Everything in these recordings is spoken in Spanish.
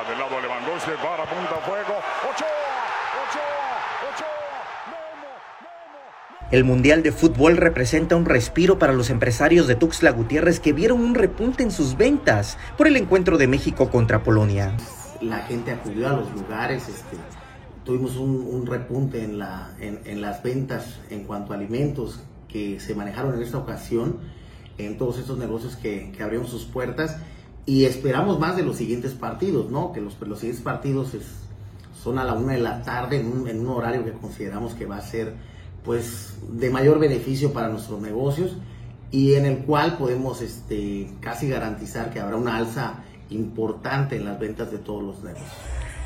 Va del lado Lewandowski, para punta fuego. Ochoa, Ochoa, Ochoa. El Mundial de Fútbol representa un respiro para los empresarios de Tuxtla Gutiérrez que vieron un repunte en sus ventas por el encuentro de México contra Polonia. La gente acudió a los lugares, este, tuvimos un, repunte en, la, en, las ventas en cuanto a alimentos que se manejaron en esta ocasión, en todos estos negocios que, que abrieron sus puertas y esperamos más de los siguientes partidos, ¿no? Que los, los siguientes partidos son a la una de la tarde en un, en un horario que consideramos que va a ser pues de mayor beneficio para nuestros negocios y en el cual podemos este, casi garantizar que habrá una alza importante en las ventas de todos los negocios.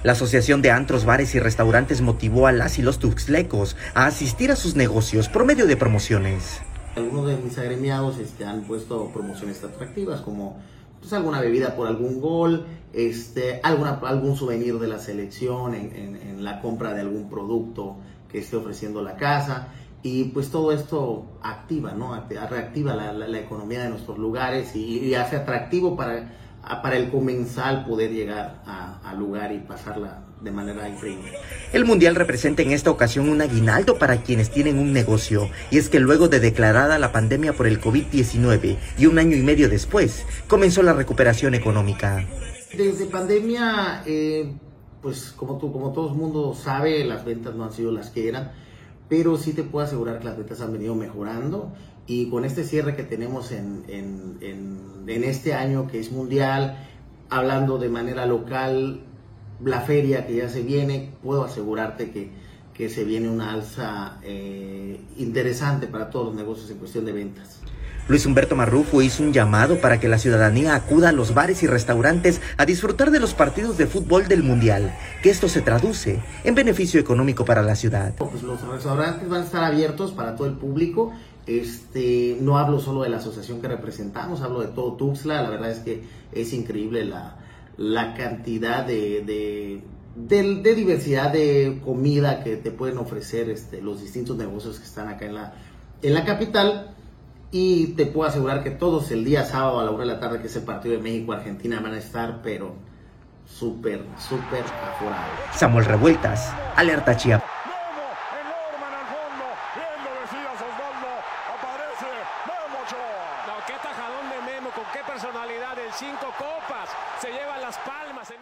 La Asociación de Antros, Bares y Restaurantes motivó a las y los tuxlecos a asistir a sus negocios por medio de promociones. Algunos de mis agremiados este, han puesto promociones atractivas como pues, alguna bebida por algún gol, este, alguna, algún souvenir de la selección en la compra de algún producto que esté ofreciendo la casa. Y pues todo esto activa, ¿no? Reactiva la, economía de nuestros lugares y, hace atractivo para, para el comensal poder llegar al lugar y pasarla de manera increíble. El Mundial representa en esta ocasión un aguinaldo para quienes tienen un negocio, y es que luego de declarada la pandemia por el COVID-19 y un año y medio después, comenzó la recuperación económica. Desde pandemia, eh, pues como tú, como todo el mundo sabe, las ventas no han sido las que eran, pero sí te puedo asegurar que las ventas han venido mejorando y con este cierre que tenemos en, en, en, este año que es mundial, hablando de manera local, la feria que ya se viene, puedo asegurarte que, que se viene una alza eh, interesante para todos los negocios en cuestión de ventas. Luis Humberto Marrufo hizo un llamado para que la ciudadanía acuda a los bares y restaurantes a disfrutar de los partidos de fútbol del Mundial, que esto se traduce en beneficio económico para la ciudad. Pues los restaurantes van a estar abiertos para todo el público. Este, no hablo solo de la asociación que representamos, hablo de todo Tuxtla. La verdad es que es increíble la, la cantidad de, de, diversidad de comida que te pueden ofrecer este, los distintos negocios que están acá en la, en la capital. Y te puedo asegurar que todos el día sábado a la hora de la tarde, que es el partido de México-Argentina, van a estar, pero súper, súper aforados. Samuel Revueltas, Alerta Chiapas. No, qué taja con qué personalidad el cinco copas se lleva las palmas. En...